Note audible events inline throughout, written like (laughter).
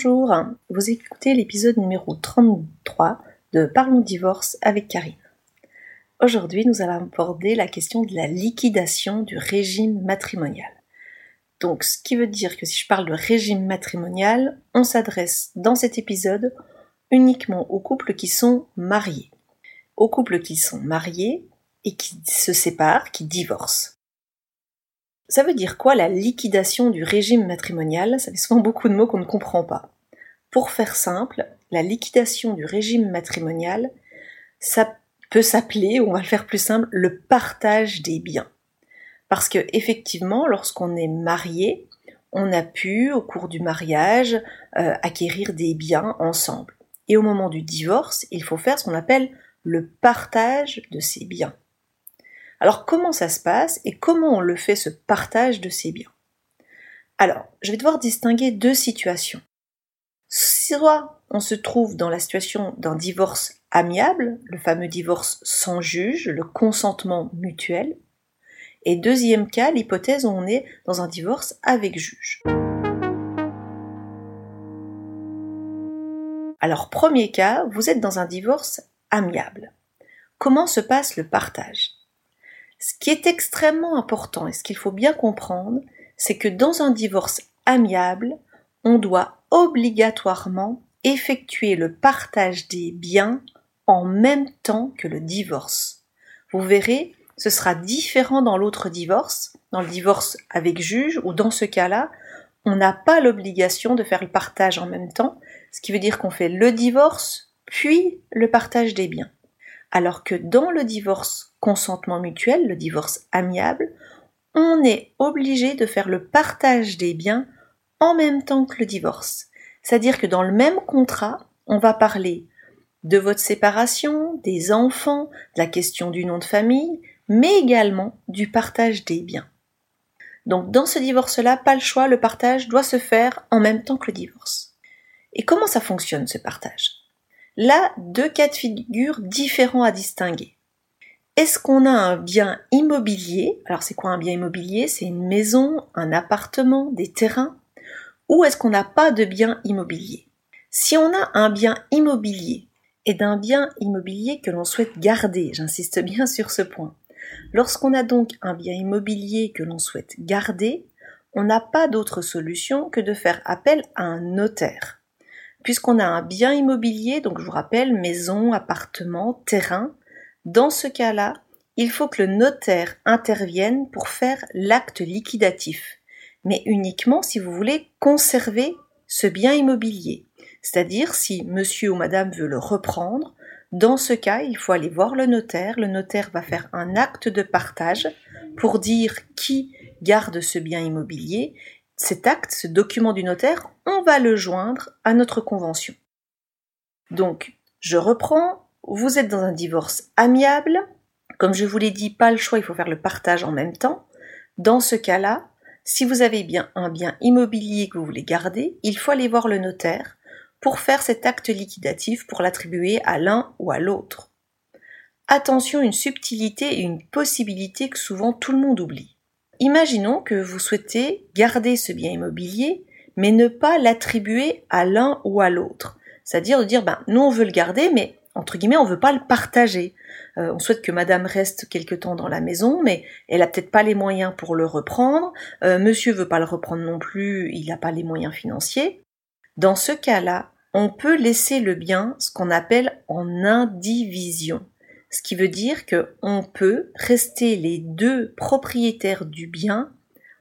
Bonjour, vous écoutez l'épisode numéro 33 de Parlons divorce avec Karine. Aujourd'hui, nous allons aborder la question de la liquidation du régime matrimonial. Donc, ce qui veut dire que si je parle de régime matrimonial, on s'adresse dans cet épisode uniquement aux couples qui sont mariés. Aux couples qui sont mariés et qui se séparent, qui divorcent. Ça veut dire quoi la liquidation du régime matrimonial? Ça fait souvent beaucoup de mots qu'on ne comprend pas. Pour faire simple, la liquidation du régime matrimonial, ça peut s'appeler, on va le faire plus simple, le partage des biens. Parce que effectivement, lorsqu'on est marié, on a pu, au cours du mariage, euh, acquérir des biens ensemble. Et au moment du divorce, il faut faire ce qu'on appelle le partage de ces biens. Alors comment ça se passe et comment on le fait ce partage de ces biens? Alors, je vais devoir distinguer deux situations. Soit on se trouve dans la situation d'un divorce amiable, le fameux divorce sans juge, le consentement mutuel, et deuxième cas, l'hypothèse où on est dans un divorce avec juge. Alors premier cas, vous êtes dans un divorce amiable. Comment se passe le partage? Ce qui est extrêmement important et ce qu'il faut bien comprendre, c'est que dans un divorce amiable, on doit obligatoirement effectuer le partage des biens en même temps que le divorce. Vous verrez, ce sera différent dans l'autre divorce, dans le divorce avec juge, ou dans ce cas-là, on n'a pas l'obligation de faire le partage en même temps, ce qui veut dire qu'on fait le divorce, puis le partage des biens. Alors que dans le divorce consentement mutuel, le divorce amiable, on est obligé de faire le partage des biens en même temps que le divorce. C'est-à-dire que dans le même contrat, on va parler de votre séparation, des enfants, de la question du nom de famille, mais également du partage des biens. Donc dans ce divorce-là, pas le choix, le partage doit se faire en même temps que le divorce. Et comment ça fonctionne ce partage? Là, deux cas de figure différents à distinguer. Est-ce qu'on a un bien immobilier? Alors c'est quoi un bien immobilier? C'est une maison, un appartement, des terrains? Ou est-ce qu'on n'a pas de bien immobilier? Si on a un bien immobilier et d'un bien immobilier que l'on souhaite garder, j'insiste bien (laughs) sur ce point, lorsqu'on a donc un bien immobilier que l'on souhaite garder, on n'a pas d'autre solution que de faire appel à un notaire puisqu'on a un bien immobilier, donc je vous rappelle, maison, appartement, terrain, dans ce cas-là, il faut que le notaire intervienne pour faire l'acte liquidatif, mais uniquement si vous voulez conserver ce bien immobilier. C'est-à-dire si monsieur ou madame veut le reprendre, dans ce cas, il faut aller voir le notaire. Le notaire va faire un acte de partage pour dire qui garde ce bien immobilier cet acte, ce document du notaire, on va le joindre à notre convention. Donc, je reprends, vous êtes dans un divorce amiable, comme je vous l'ai dit, pas le choix, il faut faire le partage en même temps. Dans ce cas-là, si vous avez bien un bien immobilier que vous voulez garder, il faut aller voir le notaire pour faire cet acte liquidatif pour l'attribuer à l'un ou à l'autre. Attention, une subtilité et une possibilité que souvent tout le monde oublie. Imaginons que vous souhaitez garder ce bien immobilier, mais ne pas l'attribuer à l'un ou à l'autre. C'est-à-dire de dire, ben, nous on veut le garder, mais entre guillemets, on veut pas le partager. Euh, on souhaite que madame reste quelque temps dans la maison, mais elle a peut-être pas les moyens pour le reprendre. Euh, monsieur veut pas le reprendre non plus, il n'a pas les moyens financiers. Dans ce cas-là, on peut laisser le bien, ce qu'on appelle en indivision ce qui veut dire qu'on peut rester les deux propriétaires du bien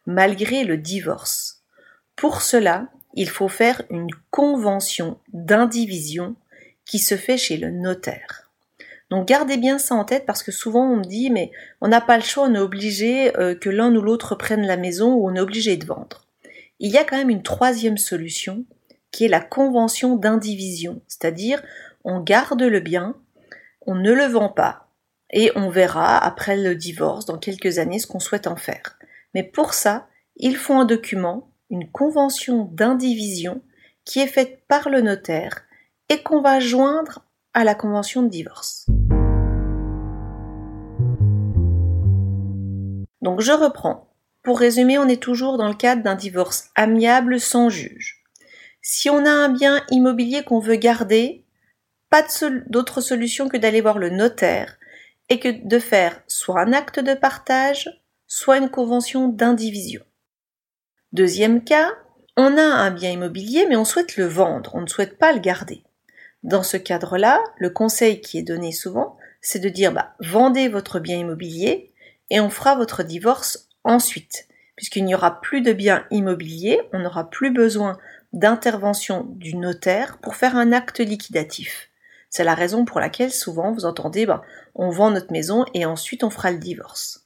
malgré le divorce. Pour cela, il faut faire une convention d'indivision qui se fait chez le notaire. Donc gardez bien ça en tête parce que souvent on me dit mais on n'a pas le choix, on est obligé euh, que l'un ou l'autre prenne la maison ou on est obligé de vendre. Il y a quand même une troisième solution qui est la convention d'indivision, c'est-à-dire on garde le bien, on ne le vend pas et on verra après le divorce dans quelques années ce qu'on souhaite en faire. Mais pour ça, il faut un document, une convention d'indivision qui est faite par le notaire et qu'on va joindre à la convention de divorce. Donc je reprends. Pour résumer, on est toujours dans le cadre d'un divorce amiable sans juge. Si on a un bien immobilier qu'on veut garder, pas d'autre solution que d'aller voir le notaire et que de faire soit un acte de partage, soit une convention d'indivision. Deuxième cas, on a un bien immobilier mais on souhaite le vendre, on ne souhaite pas le garder. Dans ce cadre-là, le conseil qui est donné souvent, c'est de dire bah, vendez votre bien immobilier et on fera votre divorce ensuite. Puisqu'il n'y aura plus de bien immobilier, on n'aura plus besoin d'intervention du notaire pour faire un acte liquidatif. C'est la raison pour laquelle souvent vous entendez bah, on vend notre maison et ensuite on fera le divorce.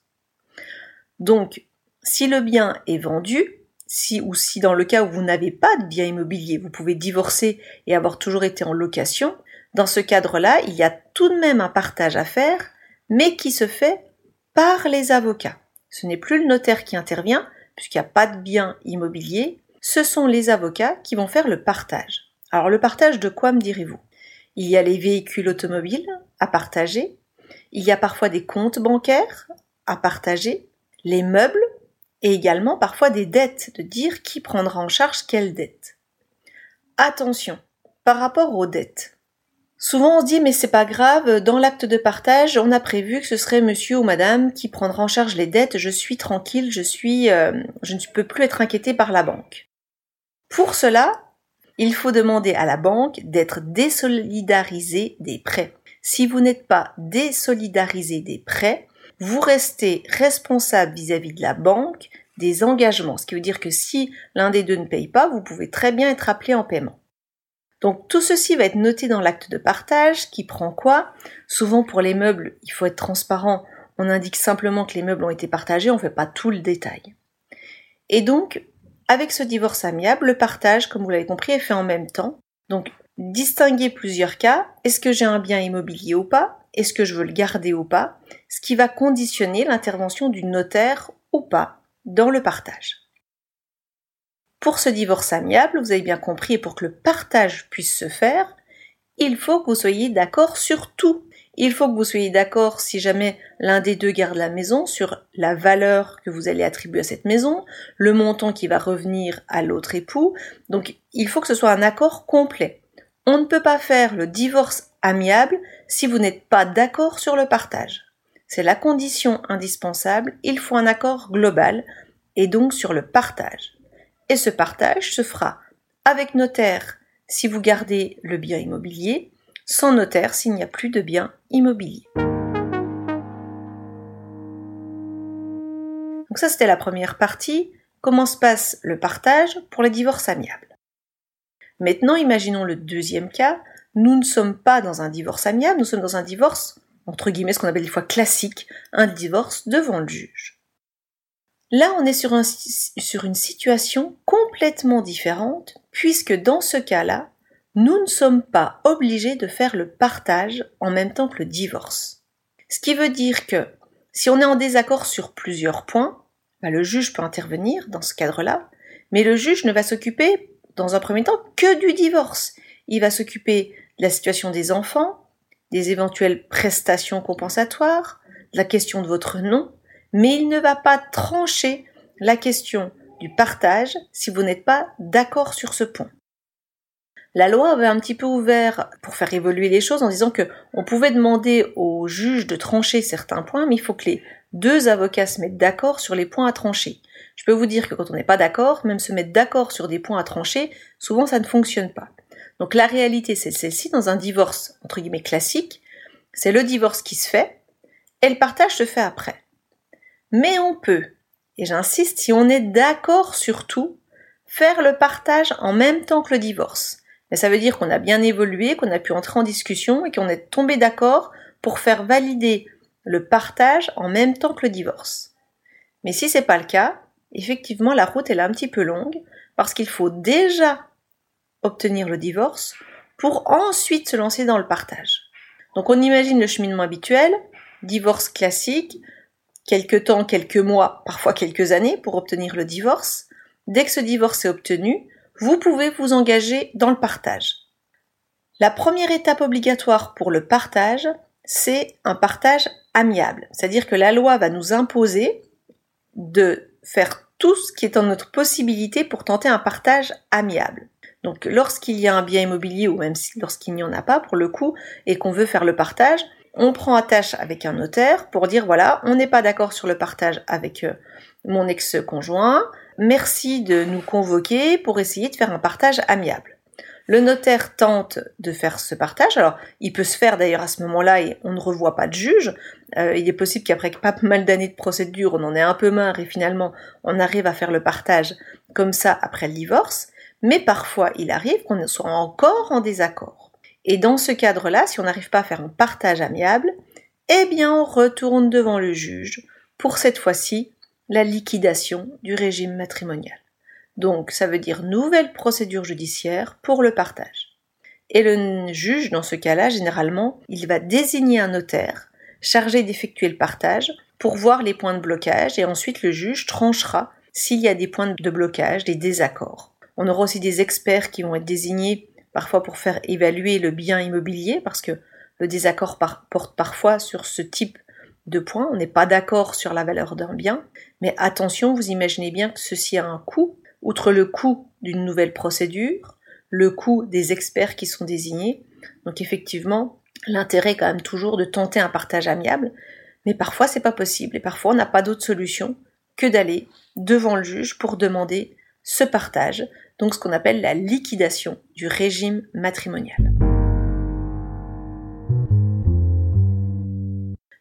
Donc, si le bien est vendu, si ou si dans le cas où vous n'avez pas de bien immobilier, vous pouvez divorcer et avoir toujours été en location, dans ce cadre-là, il y a tout de même un partage à faire, mais qui se fait par les avocats. Ce n'est plus le notaire qui intervient, puisqu'il n'y a pas de bien immobilier, ce sont les avocats qui vont faire le partage. Alors le partage de quoi me direz-vous? Il y a les véhicules automobiles à partager, il y a parfois des comptes bancaires à partager, les meubles, et également parfois des dettes, de dire qui prendra en charge quelle dette. Attention, par rapport aux dettes. Souvent on se dit mais c'est pas grave, dans l'acte de partage, on a prévu que ce serait monsieur ou madame qui prendra en charge les dettes, je suis tranquille, je suis euh, je ne peux plus être inquiété par la banque. Pour cela, il faut demander à la banque d'être désolidarisé des prêts. Si vous n'êtes pas désolidarisé des prêts, vous restez responsable vis-à-vis de la banque des engagements. Ce qui veut dire que si l'un des deux ne paye pas, vous pouvez très bien être appelé en paiement. Donc tout ceci va être noté dans l'acte de partage qui prend quoi? Souvent pour les meubles, il faut être transparent. On indique simplement que les meubles ont été partagés, on ne fait pas tout le détail. Et donc, avec ce divorce amiable, le partage, comme vous l'avez compris, est fait en même temps. Donc, distinguer plusieurs cas. Est-ce que j'ai un bien immobilier ou pas? Est-ce que je veux le garder ou pas, ce qui va conditionner l'intervention du notaire ou pas dans le partage. Pour ce divorce amiable, vous avez bien compris, pour que le partage puisse se faire, il faut que vous soyez d'accord sur tout. Il faut que vous soyez d'accord si jamais l'un des deux garde la maison sur la valeur que vous allez attribuer à cette maison, le montant qui va revenir à l'autre époux. Donc il faut que ce soit un accord complet. On ne peut pas faire le divorce amiable si vous n'êtes pas d'accord sur le partage. C'est la condition indispensable, il faut un accord global et donc sur le partage. Et ce partage se fera avec notaire si vous gardez le bien immobilier, sans notaire s'il n'y a plus de bien immobilier. Donc ça c'était la première partie. Comment se passe le partage pour les divorces amiables? Maintenant imaginons le deuxième cas nous ne sommes pas dans un divorce amiable, nous sommes dans un divorce, entre guillemets, ce qu'on appelle des fois classique, un divorce devant le juge. Là, on est sur, sur une situation complètement différente, puisque dans ce cas-là, nous ne sommes pas obligés de faire le partage en même temps que le divorce. Ce qui veut dire que si on est en désaccord sur plusieurs points, bah, le juge peut intervenir dans ce cadre-là, mais le juge ne va s'occuper dans un premier temps que du divorce. Il va s'occuper la situation des enfants, des éventuelles prestations compensatoires, la question de votre nom, mais il ne va pas trancher la question du partage si vous n'êtes pas d'accord sur ce point. La loi avait un petit peu ouvert pour faire évoluer les choses en disant que on pouvait demander au juge de trancher certains points, mais il faut que les deux avocats se mettent d'accord sur les points à trancher. Je peux vous dire que quand on n'est pas d'accord, même se mettre d'accord sur des points à trancher, souvent ça ne fonctionne pas. Donc la réalité, c'est celle-ci, dans un divorce, entre guillemets, classique, c'est le divorce qui se fait, et le partage se fait après. Mais on peut, et j'insiste, si on est d'accord sur tout, faire le partage en même temps que le divorce. Mais ça veut dire qu'on a bien évolué, qu'on a pu entrer en discussion et qu'on est tombé d'accord pour faire valider le partage en même temps que le divorce. Mais si c'est pas le cas, effectivement la route est là un petit peu longue parce qu'il faut déjà obtenir le divorce pour ensuite se lancer dans le partage. Donc on imagine le cheminement habituel, divorce classique, quelques temps, quelques mois, parfois quelques années pour obtenir le divorce. Dès que ce divorce est obtenu, vous pouvez vous engager dans le partage. La première étape obligatoire pour le partage, c'est un partage amiable. C'est-à-dire que la loi va nous imposer de faire tout ce qui est en notre possibilité pour tenter un partage amiable. Donc lorsqu'il y a un bien immobilier ou même lorsqu'il n'y en a pas pour le coup et qu'on veut faire le partage, on prend attache avec un notaire pour dire voilà, on n'est pas d'accord sur le partage avec euh, mon ex-conjoint, merci de nous convoquer pour essayer de faire un partage amiable. Le notaire tente de faire ce partage. Alors, il peut se faire d'ailleurs à ce moment-là et on ne revoit pas de juge. Euh, il est possible qu'après pas mal d'années de procédure, on en ait un peu marre et finalement on arrive à faire le partage comme ça après le divorce. Mais parfois, il arrive qu'on soit encore en désaccord. Et dans ce cadre-là, si on n'arrive pas à faire un partage amiable, eh bien on retourne devant le juge pour cette fois-ci la liquidation du régime matrimonial. Donc ça veut dire nouvelle procédure judiciaire pour le partage. Et le juge, dans ce cas-là, généralement, il va désigner un notaire chargé d'effectuer le partage pour voir les points de blocage et ensuite le juge tranchera s'il y a des points de blocage, des désaccords. On aura aussi des experts qui vont être désignés parfois pour faire évaluer le bien immobilier parce que le désaccord porte parfois sur ce type de points. On n'est pas d'accord sur la valeur d'un bien, mais attention, vous imaginez bien que ceci a un coût outre le coût d'une nouvelle procédure, le coût des experts qui sont désignés. Donc effectivement, l'intérêt quand même toujours de tenter un partage amiable, mais parfois c'est pas possible et parfois on n'a pas d'autre solution que d'aller devant le juge pour demander ce partage, donc ce qu'on appelle la liquidation du régime matrimonial.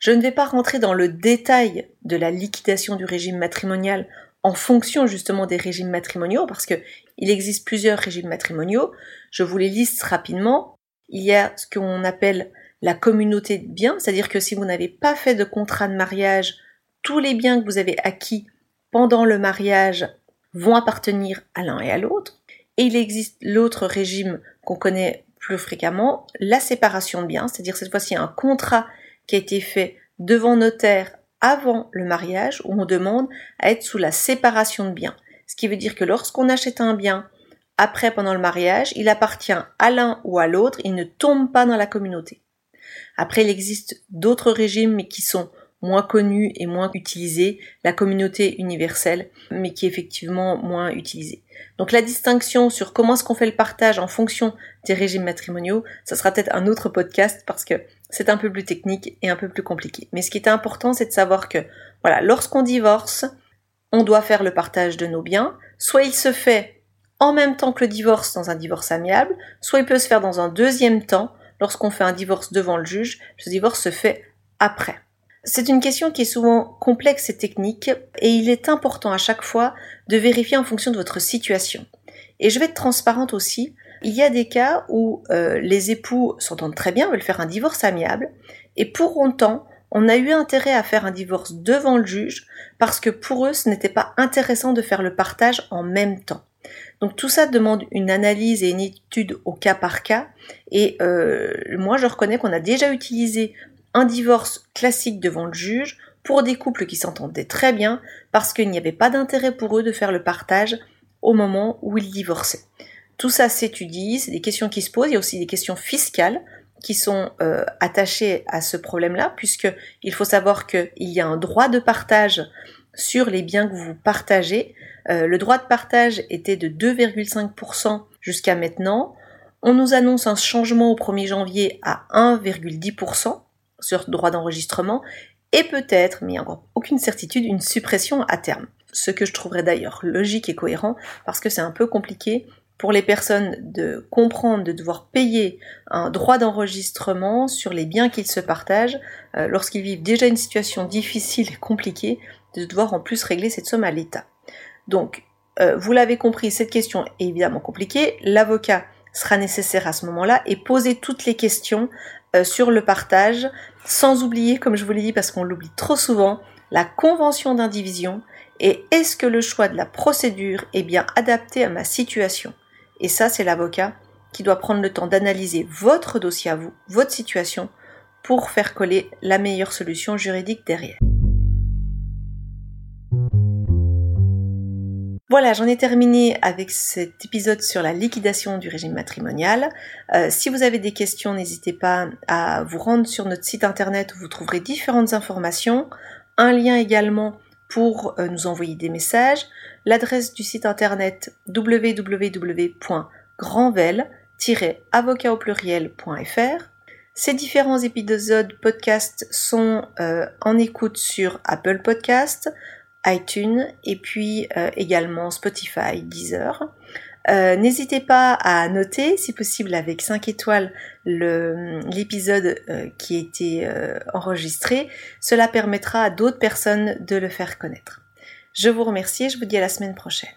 Je ne vais pas rentrer dans le détail de la liquidation du régime matrimonial en fonction justement des régimes matrimoniaux, parce que il existe plusieurs régimes matrimoniaux. Je vous les liste rapidement. Il y a ce qu'on appelle la communauté de biens, c'est-à-dire que si vous n'avez pas fait de contrat de mariage, tous les biens que vous avez acquis pendant le mariage vont appartenir à l'un et à l'autre. Et il existe l'autre régime qu'on connaît plus fréquemment, la séparation de biens, c'est-à-dire cette fois-ci un contrat qui a été fait devant notaire avant le mariage où on demande à être sous la séparation de biens. Ce qui veut dire que lorsqu'on achète un bien après pendant le mariage, il appartient à l'un ou à l'autre, il ne tombe pas dans la communauté. Après, il existe d'autres régimes mais qui sont moins connus et moins utilisés, la communauté universelle, mais qui est effectivement moins utilisée. Donc la distinction sur comment est-ce qu'on fait le partage en fonction des régimes matrimoniaux, ça sera peut-être un autre podcast parce que c'est un peu plus technique et un peu plus compliqué. Mais ce qui est important, c'est de savoir que, voilà, lorsqu'on divorce, on doit faire le partage de nos biens. Soit il se fait en même temps que le divorce dans un divorce amiable, soit il peut se faire dans un deuxième temps lorsqu'on fait un divorce devant le juge. Ce divorce se fait après. C'est une question qui est souvent complexe et technique et il est important à chaque fois de vérifier en fonction de votre situation. Et je vais être transparente aussi, il y a des cas où euh, les époux s'entendent très bien, veulent faire un divorce amiable, et pour autant, on a eu intérêt à faire un divorce devant le juge parce que pour eux, ce n'était pas intéressant de faire le partage en même temps. Donc tout ça demande une analyse et une étude au cas par cas. Et euh, moi, je reconnais qu'on a déjà utilisé un divorce classique devant le juge pour des couples qui s'entendaient très bien parce qu'il n'y avait pas d'intérêt pour eux de faire le partage au moment où ils divorçaient. Tout ça s'étudie, c'est des questions qui se posent, il y a aussi des questions fiscales qui sont euh, attachées à ce problème-là, puisque il faut savoir qu'il y a un droit de partage sur les biens que vous partagez. Euh, le droit de partage était de 2,5% jusqu'à maintenant. On nous annonce un changement au 1er janvier à 1,10% sur droit d'enregistrement et peut-être, mais encore aucune certitude, une suppression à terme. Ce que je trouverais d'ailleurs logique et cohérent parce que c'est un peu compliqué pour les personnes de comprendre, de devoir payer un droit d'enregistrement sur les biens qu'ils se partagent, euh, lorsqu'ils vivent déjà une situation difficile et compliquée, de devoir en plus régler cette somme à l'État. Donc, euh, vous l'avez compris, cette question est évidemment compliquée. L'avocat sera nécessaire à ce moment-là et poser toutes les questions euh, sur le partage, sans oublier, comme je vous l'ai dit parce qu'on l'oublie trop souvent, la convention d'indivision et est-ce que le choix de la procédure est bien adapté à ma situation et ça, c'est l'avocat qui doit prendre le temps d'analyser votre dossier à vous, votre situation, pour faire coller la meilleure solution juridique derrière. Voilà, j'en ai terminé avec cet épisode sur la liquidation du régime matrimonial. Euh, si vous avez des questions, n'hésitez pas à vous rendre sur notre site internet où vous trouverez différentes informations, un lien également pour euh, nous envoyer des messages l'adresse du site internet www.coachingconseil.fr grandvel-avocat au pluriel.fr. Ces différents épisodes podcast sont euh, en écoute sur Apple Podcast, iTunes et puis euh, également Spotify, Deezer. Euh, n'hésitez pas à noter, si possible avec 5 étoiles, l'épisode qui a été enregistré. Cela permettra à d'autres personnes de le faire connaître. Je vous remercie et je vous dis à la semaine prochaine.